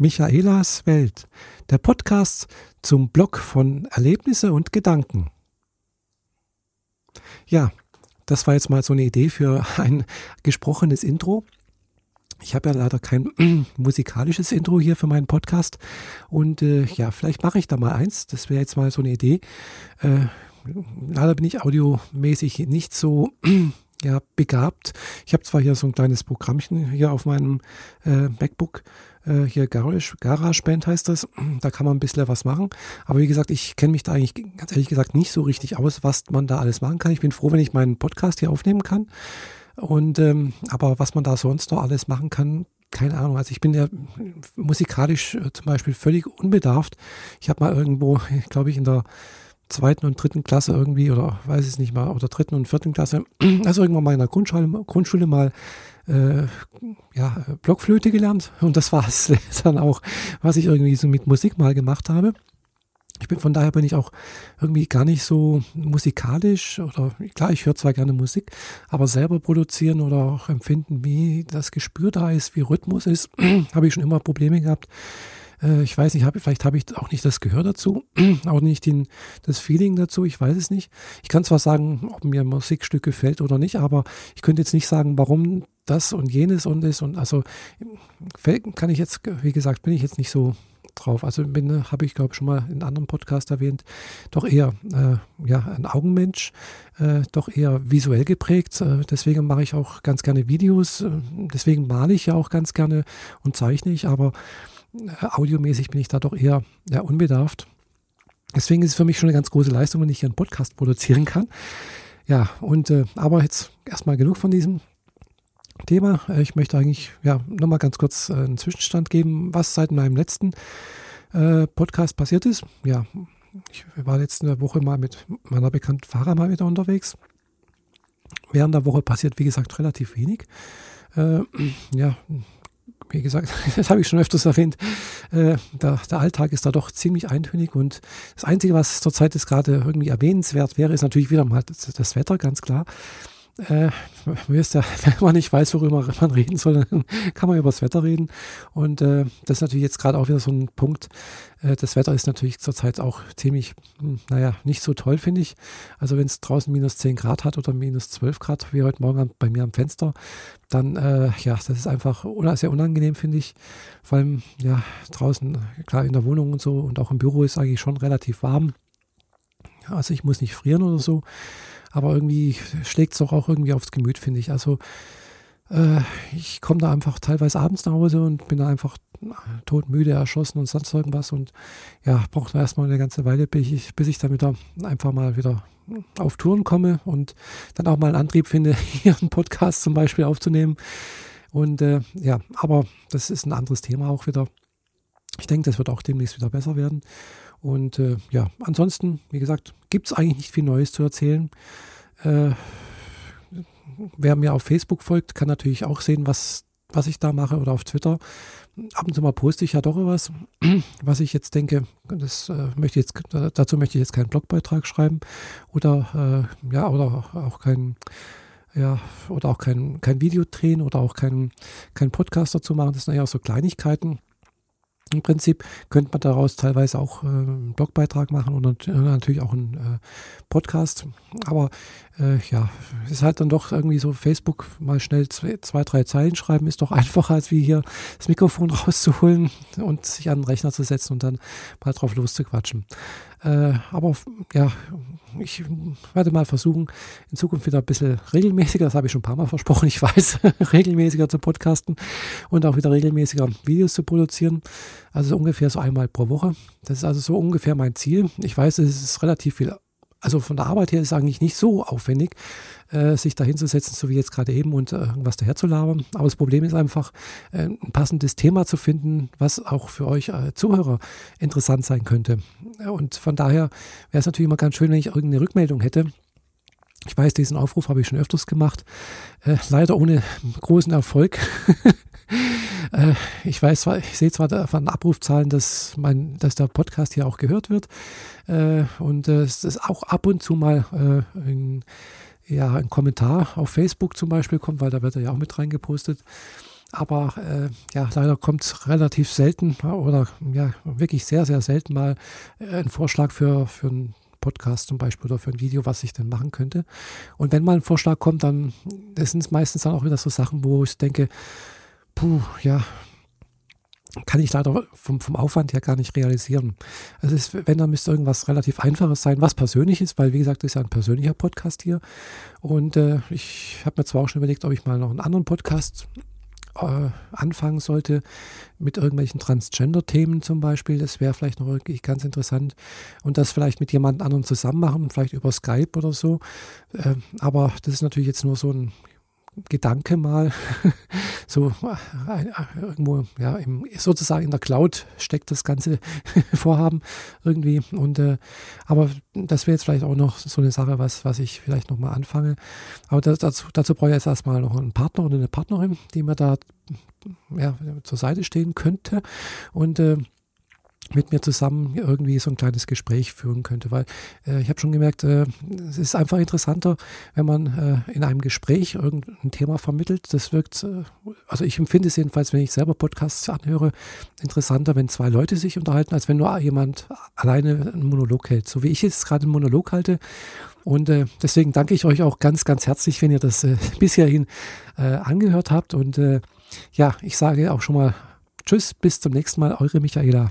Michaelas Welt, der Podcast zum Blog von Erlebnisse und Gedanken. Ja, das war jetzt mal so eine Idee für ein gesprochenes Intro. Ich habe ja leider kein musikalisches Intro hier für meinen Podcast und äh, ja, vielleicht mache ich da mal eins. Das wäre jetzt mal so eine Idee. Äh, leider bin ich audiomäßig nicht so ja, begabt. Ich habe zwar hier so ein kleines Programmchen hier auf meinem äh, MacBook, äh, hier Garage, GarageBand heißt das. Da kann man ein bisschen was machen. Aber wie gesagt, ich kenne mich da eigentlich ganz ehrlich gesagt nicht so richtig aus, was man da alles machen kann. Ich bin froh, wenn ich meinen Podcast hier aufnehmen kann. Und ähm, aber was man da sonst noch alles machen kann, keine Ahnung. Also ich bin ja musikalisch äh, zum Beispiel völlig unbedarft. Ich habe mal irgendwo, glaube ich, in der zweiten und dritten Klasse irgendwie, oder weiß ich es nicht mal, oder dritten und vierten Klasse, also irgendwann mal in der Grundschule, Grundschule mal äh, ja, Blockflöte gelernt. Und das war es dann auch, was ich irgendwie so mit Musik mal gemacht habe. Ich bin von daher bin ich auch irgendwie gar nicht so musikalisch oder klar, ich höre zwar gerne Musik, aber selber produzieren oder auch empfinden, wie das Gespür da ist, wie Rhythmus ist, habe ich schon immer Probleme gehabt. Äh, ich weiß nicht, hab, vielleicht habe ich auch nicht das Gehör dazu, auch nicht den, das Feeling dazu, ich weiß es nicht. Ich kann zwar sagen, ob mir Musikstück gefällt oder nicht, aber ich könnte jetzt nicht sagen, warum das und jenes und ist und also kann ich jetzt, wie gesagt, bin ich jetzt nicht so drauf. Also bin, habe ich glaube schon mal in anderen Podcast erwähnt, doch eher äh, ja, ein Augenmensch, äh, doch eher visuell geprägt. Äh, deswegen mache ich auch ganz gerne Videos, äh, deswegen male ich ja auch ganz gerne und zeichne ich, aber äh, audiomäßig bin ich da doch eher ja, unbedarft. Deswegen ist es für mich schon eine ganz große Leistung, wenn ich hier einen Podcast produzieren kann. Ja, und äh, aber jetzt erstmal genug von diesem Thema. Äh, ich möchte eigentlich ja nochmal ganz kurz äh, einen Zwischenstand geben, was seit meinem letzten äh, Podcast passiert ist. Ja, ich war letzte Woche mal mit meiner bekannten Fahrer mal wieder unterwegs. Während der Woche passiert, wie gesagt, relativ wenig. Äh, ja, wie gesagt, das habe ich schon öfters erwähnt, äh, der, der, Alltag ist da doch ziemlich eintönig und das Einzige, was zurzeit ist gerade irgendwie erwähnenswert wäre, ist natürlich wieder mal das, das Wetter, ganz klar äh, ja, wenn man nicht weiß, worüber man reden soll, dann kann man über das Wetter reden. Und äh, das ist natürlich jetzt gerade auch wieder so ein Punkt. Äh, das Wetter ist natürlich zurzeit auch ziemlich, hm, naja, nicht so toll, finde ich. Also wenn es draußen minus 10 Grad hat oder minus 12 Grad, wie heute Morgen bei mir am Fenster, dann, äh, ja, das ist einfach sehr unangenehm, finde ich. Vor allem, ja, draußen, klar, in der Wohnung und so und auch im Büro ist eigentlich schon relativ warm. Also ich muss nicht frieren oder so aber irgendwie schlägt es doch auch irgendwie aufs Gemüt, finde ich. Also äh, ich komme da einfach teilweise abends nach Hause und bin da einfach todmüde, erschossen und sonst irgendwas und ja, braucht erstmal eine ganze Weile, bis ich, bis ich dann wieder einfach mal wieder auf Touren komme und dann auch mal einen Antrieb finde, hier einen Podcast zum Beispiel aufzunehmen. Und äh, ja, aber das ist ein anderes Thema auch wieder. Ich denke, das wird auch demnächst wieder besser werden. Und äh, ja, ansonsten, wie gesagt, gibt es eigentlich nicht viel Neues zu erzählen. Äh, wer mir auf Facebook folgt, kann natürlich auch sehen, was, was ich da mache oder auf Twitter. Ab und zu mal poste ich ja doch was, was ich jetzt denke, das äh, möchte jetzt, dazu möchte ich jetzt keinen Blogbeitrag schreiben oder äh, ja, oder auch kein ja, oder auch kein, kein Video drehen oder auch kein, kein Podcast dazu machen. Das sind ja auch so Kleinigkeiten im Prinzip könnte man daraus teilweise auch äh, einen Blogbeitrag machen und natürlich auch einen äh, Podcast. Aber äh, ja, es ist halt dann doch irgendwie so, Facebook mal schnell zwei, zwei, drei Zeilen schreiben, ist doch einfacher, als wie hier das Mikrofon rauszuholen und sich an den Rechner zu setzen und dann mal drauf loszuquatschen. Äh, aber ja, ich werde mal versuchen, in Zukunft wieder ein bisschen regelmäßiger, das habe ich schon ein paar Mal versprochen, ich weiß, regelmäßiger zu podcasten und auch wieder regelmäßiger Videos zu produzieren. Also ungefähr so einmal pro Woche. Das ist also so ungefähr mein Ziel. Ich weiß, es ist relativ viel also von der Arbeit her ist es eigentlich nicht so aufwendig, äh, sich da hinzusetzen, so wie jetzt gerade eben und äh, irgendwas daher zu labern. Aber das Problem ist einfach, äh, ein passendes Thema zu finden, was auch für euch äh, Zuhörer interessant sein könnte. Und von daher wäre es natürlich immer ganz schön, wenn ich irgendeine Rückmeldung hätte. Ich weiß, diesen Aufruf habe ich schon öfters gemacht, äh, leider ohne großen Erfolg. Äh, ich weiß zwar, ich sehe zwar von Abrufzahlen, dass, mein, dass der Podcast hier auch gehört wird. Äh, und äh, es ist auch ab und zu mal ein, ja, ein Kommentar auf Facebook zum Beispiel kommt, weil da wird er ja auch mit reingepostet. aber äh, ja, leider kommt relativ selten oder ja, wirklich sehr, sehr selten mal ein Vorschlag für, für ein Podcast zum Beispiel oder für ein Video, was ich denn machen könnte. Und wenn mal ein Vorschlag kommt, dann sind es meistens dann auch wieder so Sachen, wo ich denke, puh, ja, kann ich leider vom, vom Aufwand her gar nicht realisieren. Also ist, wenn, dann müsste irgendwas relativ Einfaches sein, was persönlich ist, weil wie gesagt, das ist ja ein persönlicher Podcast hier. Und äh, ich habe mir zwar auch schon überlegt, ob ich mal noch einen anderen Podcast äh, anfangen sollte mit irgendwelchen Transgender-Themen zum Beispiel. Das wäre vielleicht noch wirklich ganz interessant. Und das vielleicht mit jemand anderem zusammen machen, vielleicht über Skype oder so. Äh, aber das ist natürlich jetzt nur so ein Gedanke mal, so äh, irgendwo, ja, im, sozusagen in der Cloud steckt das ganze Vorhaben irgendwie. Und äh, aber das wäre jetzt vielleicht auch noch so eine Sache, was, was ich vielleicht nochmal anfange. Aber das, dazu, dazu brauche ich jetzt erstmal noch einen Partner oder eine Partnerin, die mir da ja, zur Seite stehen könnte. Und äh, mit mir zusammen irgendwie so ein kleines Gespräch führen könnte, weil äh, ich habe schon gemerkt, äh, es ist einfach interessanter, wenn man äh, in einem Gespräch irgendein Thema vermittelt. Das wirkt, äh, also ich empfinde es jedenfalls, wenn ich selber Podcasts anhöre, interessanter, wenn zwei Leute sich unterhalten, als wenn nur jemand alleine einen Monolog hält. So wie ich jetzt gerade einen Monolog halte. Und äh, deswegen danke ich euch auch ganz, ganz herzlich, wenn ihr das äh, bis hierhin angehört habt. Und ja, ich sage auch schon mal Tschüss, bis zum nächsten Mal, eure Michaela.